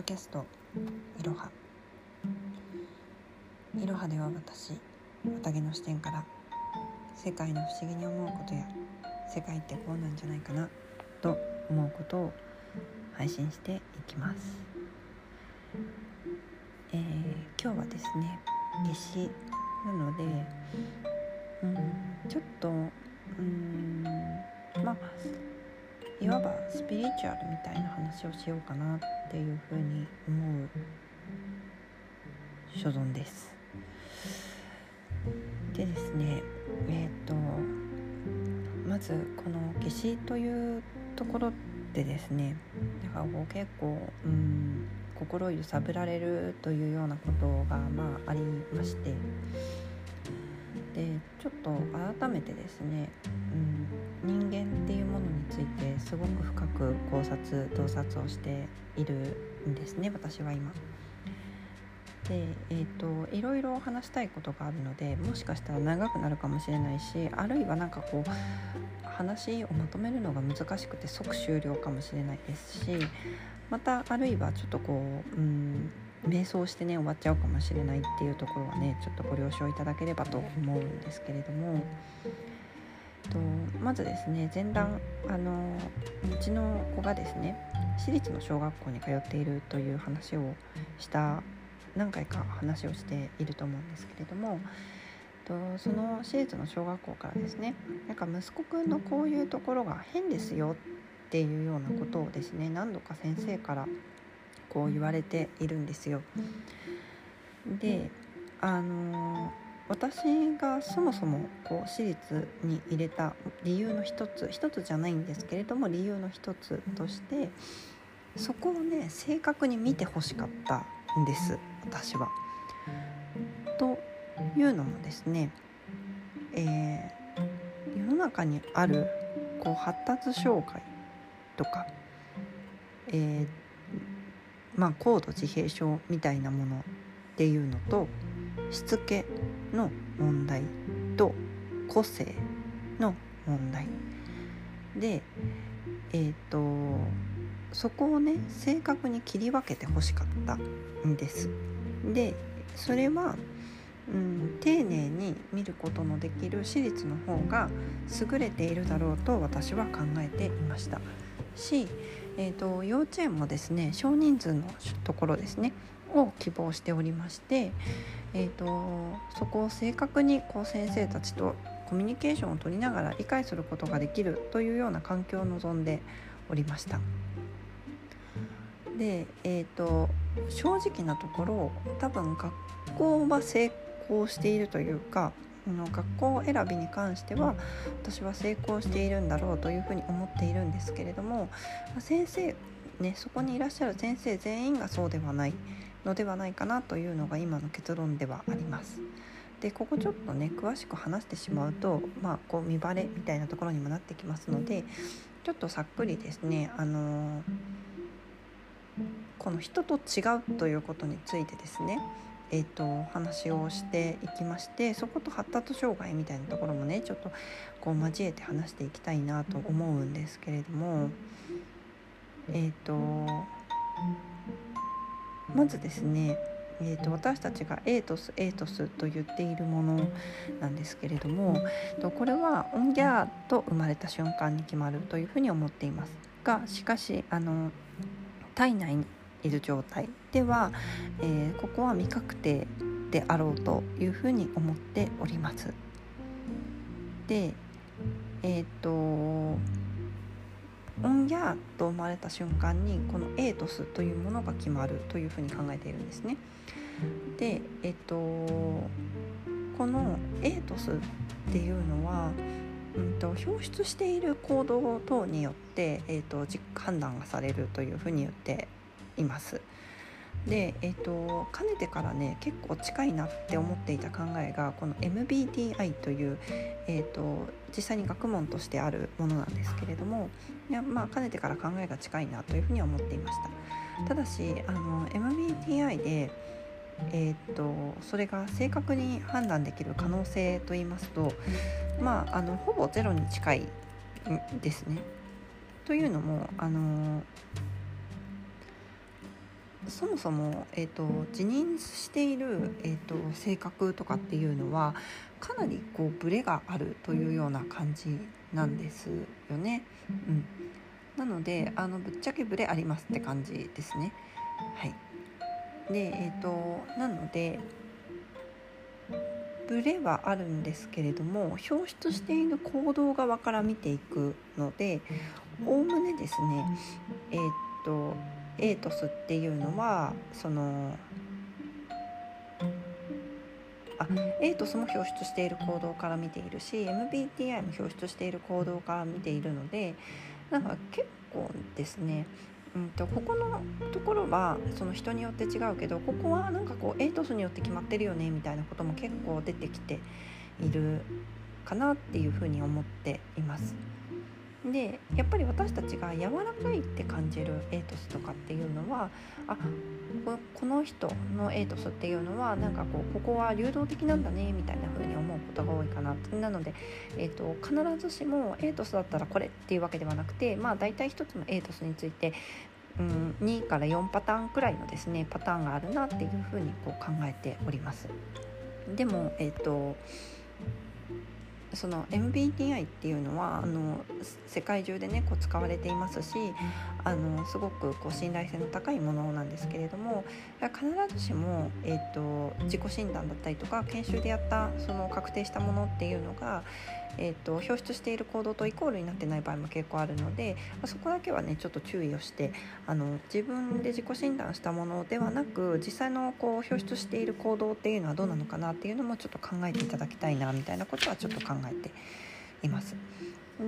ドキャストいろはいろはでは私綿毛の視点から世界の不思議に思うことや世界ってこうなんじゃないかなと思うことを配信していきます、えー、今日はですね夏至なので、うん、ちょっとスピリチュアルみたいな話をしようかなっていうふうに思う所存です。でですねえっ、ー、とまずこの夏至というところでですねだからこう結構うん心揺さぶられるというようなことがまあありましてでちょっと改めてですね、うん、人間っていうものについてすごく深く考察洞察をしているんですね私は今。で、えーと、いろいろ話したいことがあるのでもしかしたら長くなるかもしれないしあるいは何かこう話をまとめるのが難しくて即終了かもしれないですしまたあるいはちょっとこう、うん、瞑想してね終わっちゃうかもしれないっていうところはねちょっとご了承いただければと思うんですけれども。とまずですね前段あのうちの子がですね私立の小学校に通っているという話をした何回か話をしていると思うんですけれどもとその私立の小学校からですねなんか息子くんのこういうところが変ですよっていうようなことをですね何度か先生からこう言われているんですよ。であの私がそもそもこう私立に入れた理由の一つ一つじゃないんですけれども理由の一つとしてそこをね正確に見てほしかったんです私は。というのもですね、えー、世の中にあるこう発達障害とか、えー、まあ、高度自閉症みたいなものっていうのとしつけの問題と個性の問題でえっ、ー、とそこをね正確に切り分けてほしかったんです。でそれは、うん、丁寧に見ることのできる私立の方が優れているだろうと私は考えていましたしえーと、幼稚園もですね少人数のところですねを希望しておりまして、えーと、そこを正確にこう先生たちとコミュニケーションを取りながら理解することができるというような環境を望んでおりました。で、えーと正直なところ多分学校は成功しているというかの学校選びに関しては私は成功しているんだろうというふうに思っているんですけれども先生ねそこにいらっしゃる先生全員がそうではないのではないかなというのが今の結論ではあります。でここちょっとね詳しく話してしまうとまあこう見バレみたいなところにもなってきますのでちょっとさっくりですねあのー、この人と違うということについてですねえーと、話をしていきましてそこと発達障害みたいなところもねちょっとこう交えて話していきたいなと思うんですけれどもえっ、ー、とまずですねえーと、私たちがエイトスエイトスと言っているものなんですけれどもとこれはオンギャーと生まれた瞬間に決まるというふうに思っています。がしかしあの体内にいる状態では、えー、ここは未確定であろうというふうに思っております。でえっ、ー、とオンギャーと生まれた瞬間にこのエイトスというものが決まるというふうに考えているんですね。でえっ、ー、とこのエイトスっていうのはうんと、表出している行動等によって、えーと判断がされるというふうに言っています。で、えーと、かねてからね結構近いなって思っていた考えがこの MBTI という、えーと、実際に学問としてあるものなんですけれどもいや、まあ、かねてから考えが近いなというふうには思っていましたただしあの MBTI で、えーと、それが正確に判断できる可能性といいますと、まあ、あのほぼゼロに近いんですね。というのもあのそもそも、えーと、自認している、えーと、性格とかっていうのはかなりこうブレがあるというような感じなんですよね。うん、なのであのぶっちゃけブレありますって感じですね。はい、でえ、ー、となのでブレはあるんですけれども表出している行動側から見ていくのでおおむねですねえっ、ー、とエイトスっていうのはそのあエイトスも表出している行動から見ているし MBTI も表出している行動から見ているのでなんか結構ですねうんと、ここのところはその人によって違うけどここはなんかこうエイトスによって決まってるよねみたいなことも結構出てきているかなっていうふうに思っています。でやっぱり私たちが柔らかいって感じるエイトスとかっていうのはあこの人のエイトスっていうのはなんかこうここは流動的なんだねみたいな風に思うことが多いかななので、えーと、必ずしもエイトスだったらこれっていうわけではなくてまあ大体一つのエイトスについてうん、2から4パターンくらいのですねパターンがあるなっていうふうにこう考えております。でも、えーとその MBTI っていうのはあの世界中でねこう使われていますしあのすごくこう信頼性の高いものなんですけれども必ずしも、えーと、自己診断だったりとか研修でやったその確定したものっていうのが、えーと、表出している行動とイコールになってない場合も結構あるので、まあ、そこだけはねちょっと注意をしてあの自分で自己診断したものではなく実際のこう表出している行動っていうのはどうなのかなっていうのもちょっと考えていただきたいなみたいなことはちょっと考えています。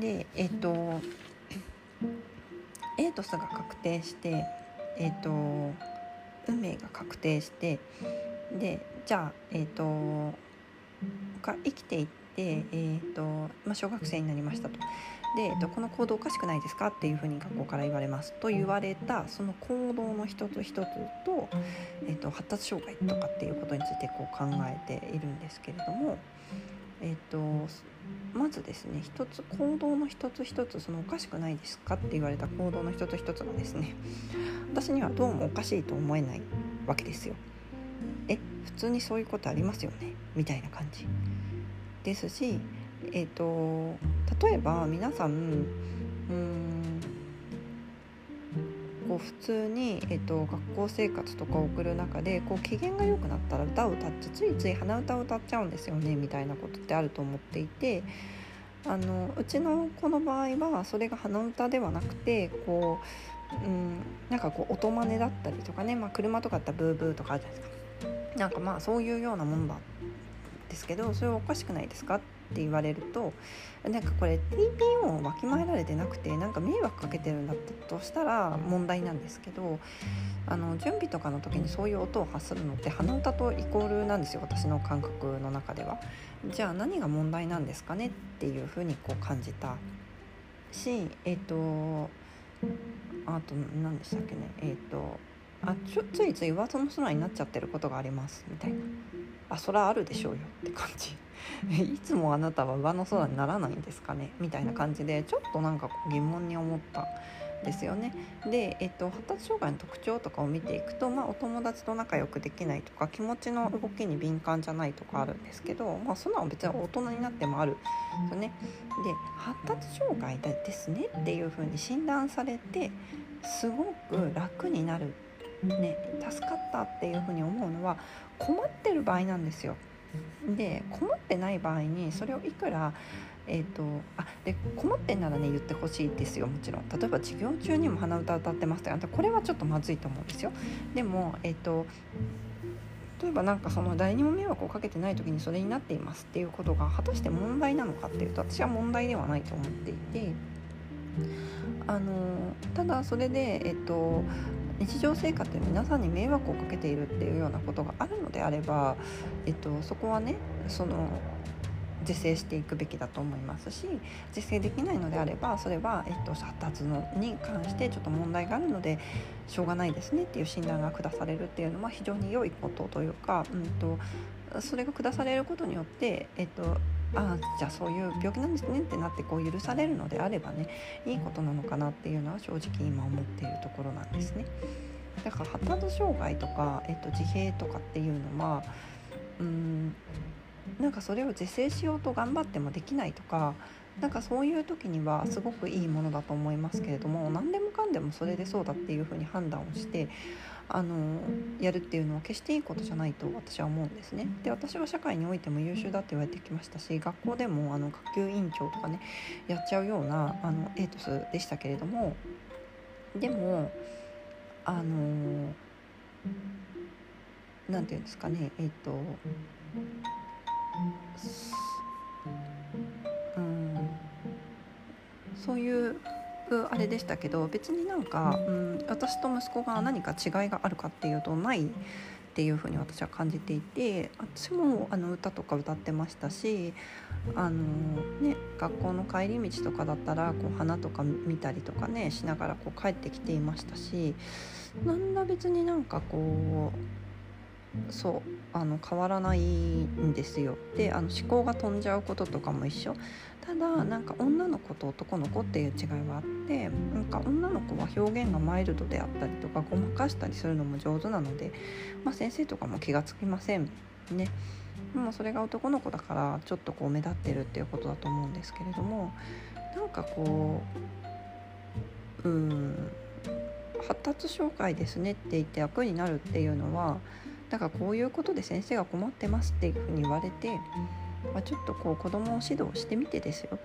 でえっ、ー、とエイトスが確定してえっ、ー、と運命が確定してでじゃあえっ、ー、とが生きていて、えーとまあ、小学生になりましたと。で、えーと、この行動おかしくないですかっていうふうに学校から言われます。と言われたその行動の一つ一つと,、えーと、発達障害とかっていうことについてこう考えているんですけれども、えーと、まずですね一つ行動の一つ一つそのおかしくないですかって言われた行動の一つ一つがですね 私にはどうもおかしいと思えないわけですよ。え普通にそういうことありますよね？みたいな感じですし、えーと、例えば皆さんうんこう普通に、えーと、学校生活とかを送る中でこう機嫌が良くなったら歌を歌ってついつい鼻歌を歌っちゃうんですよねみたいなことってあると思っていて。あのうちの子の場合はそれが鼻歌ではなくてこう、うん、なんかこう音真似だったりとかね、まあ、車とかだったらブーブーとかあるじゃないですかなんかまあそういうようなもんだですけどそれはおかしくないですか？って言われるとなんかこれ TPO をわきまえられてなくてなんか迷惑かけてるんだったとしたら問題なんですけどあの準備とかの時にそういう音を発するのって鼻歌とイコールなんですよ私の感覚の中では。じゃあ何が問題なんですかねっていうふうにこう感じたしえっ、ー、とあと何でしたっけねえっ、ー、とあちょついつい噂の空になっちゃってることがありますみたいなあそらあるでしょうよって感じ いつもあなたは上の空にならないんですかね？みたいな感じでちょっとなんか疑問に思ったですよね。で、えっと、発達障害の特徴とかを見ていくと、まあ、お友達と仲良くできないとか気持ちの動きに敏感じゃないとかあるんですけど、まあ、そんなの別に大人になってもあるんですよね。で発達障害ですねっていう風に診断されてすごく楽になるね助かったっていうふうに思うのは困ってる場合なんですよ。で困ってない場合にそれをいくらえーと、あで困ってんならね言ってほしいですよもちろん。例えば授業中にも鼻歌歌ってましたよこれはちょっとまずいと思うんですよ。でもえっ、ー、と例えばなんかその誰にも迷惑をかけてない時にそれになっていますっていうことが果たして問題なのかっていうと私は問題ではないと思っていて。あのただそれでえっ、と日常生活で皆さんに迷惑をかけているっていうようなことがあるのであれば、えっと、そこはねその是正していくべきだと思いますし是正できないのであればそれは、えっと、発達のに関してちょっと問題があるのでしょうがないですねっていう診断が下されるっていうのは非常に良いことというか、うんと、それが下されることによって、えっと、ああじゃあそういう病気なんですねってなってこう許されるのであればねいいことなのかなっていうのは正直今思っているところなんですね。だから発達障害とか、えっと、自閉とかっていうのはうんなんかそれを是正しようと頑張ってもできないとかなんかそういう時にはすごくいいものだと思いますけれども何でもかんでもそれでそうだっていうふうに判断をしてあのやるっていうのは決していいことじゃないと私は思うんですね。で私は社会においても優秀だって言われてきましたし学校でもあの学級委員長とかねやっちゃうようなあのエイトスでしたけれどもでもあの何て言うんですかねえっ、とうんそういうあれでしたけど別になんか、うん、私と息子が何か違いがあるかっていうとないっていうふうに私は感じていて私もあの歌とか歌ってましたしあの、ね、学校の帰り道とかだったらこう花とか見たりとかねしながらこう帰ってきていましたしなんだ別になんかこうそうあの変わらないんですよであの思考が飛んじゃうこととかも一緒ただなんか女の子と男の子っていう違いはあってなんか女の子は表現がマイルドであったりとかごまかしたりするのも上手なので、まあ、先生とかも気が付きませんね。もそれが男の子だからちょっとこう目立ってるっていうことだと思うんですけれどもなんかこううん発達障害ですねって言って役になるっていうのはだからこういうことで先生が困ってますっていうふうに言われて、まあ、ちょっとこう子どもを指導してみてですよ。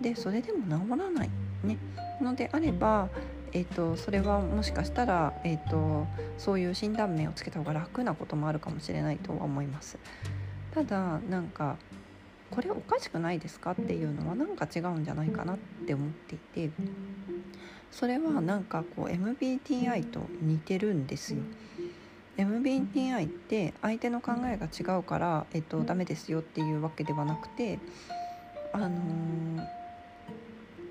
でそれでも治らない。ね。のであればえーと、それはもしかしたら、えーと、そういう診断名をつけた方が楽なこともあるかもしれないとは思います。ただなんかこれおかしくないですかっていうのはなんか違うんじゃないかなって思っていてそれはなんかこう MBTI と似てるんですよ。MBTI って相手の考えが違うから、えっと、ダメですよっていうわけではなくて、あのー、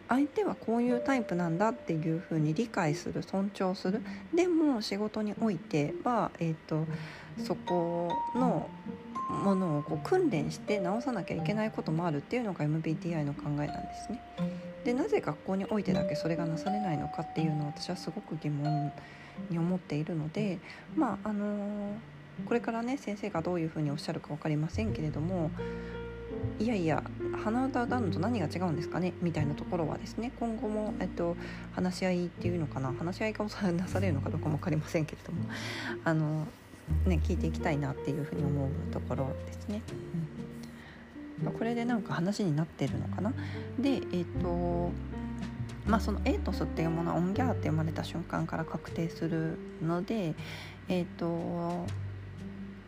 相手はこういうタイプなんだっていうふうに理解する尊重する。でも仕事においては、えっと、そこのものをこう訓練して直さなきゃいけないこともあるっていうのが MBTI の考えなんですね。でなぜ学校においてだけそれがなされないのかっていうのは私はすごく疑問に思っているのでまああのこれからね先生がどういうふうにおっしゃるか分かりませんけれどもいやいや鼻歌歌うのと何が違うんですかねみたいなところはですね今後も、えっと、話し合いっていうのかな話し合いがなされるのかどうかも分かりませんけれどもあの、ね、聞いていきたいなっていうふうに思うところですね。うん、これでなんか話になってるのかなでえっとまあ、そのエイトスっていうものはオンギャーって生まれた瞬間から確定するので、えーと、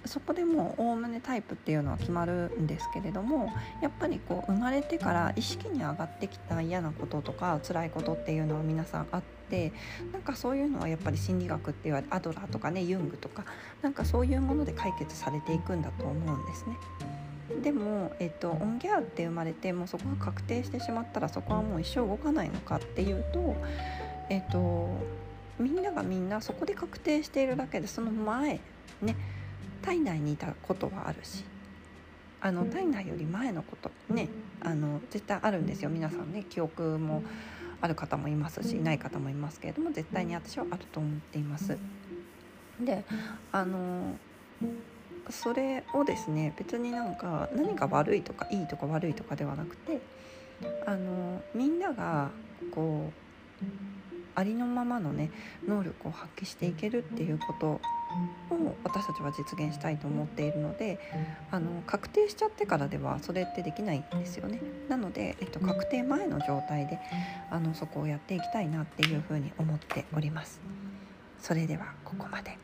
そこでもおおむねタイプっていうのは決まるんですけれどもやっぱりこう生まれてから意識に上がってきた嫌なこととか辛いことっていうのは皆さんあってなんかそういうのはやっぱり心理学って言われアドラーとかねユングとかなんかそういうもので解決されていくんだと思うんですね。でも、えっと、オンギャーって生まれてもうそこが確定してしまったらそこはもう一生動かないのかっていうと、えっと、みんながみんなそこで確定しているだけでその前ね体内にいたことはあるしあの体内より前のことねあの絶対あるんですよ。皆さんね記憶もある方もいますしいない方もいますけれども絶対に私はあると思っています。であのそれをですね別になんか何が悪いとかいいとか悪いとかではなくてあのみんながこうありのままのね能力を発揮していけるっていうことを私たちは実現したいと思っているのであの確定しちゃってからではそれってできないんですよねなので、えっと、確定前の状態であのそこをやっていきたいなっていうふうに思っておりますそれではここまで。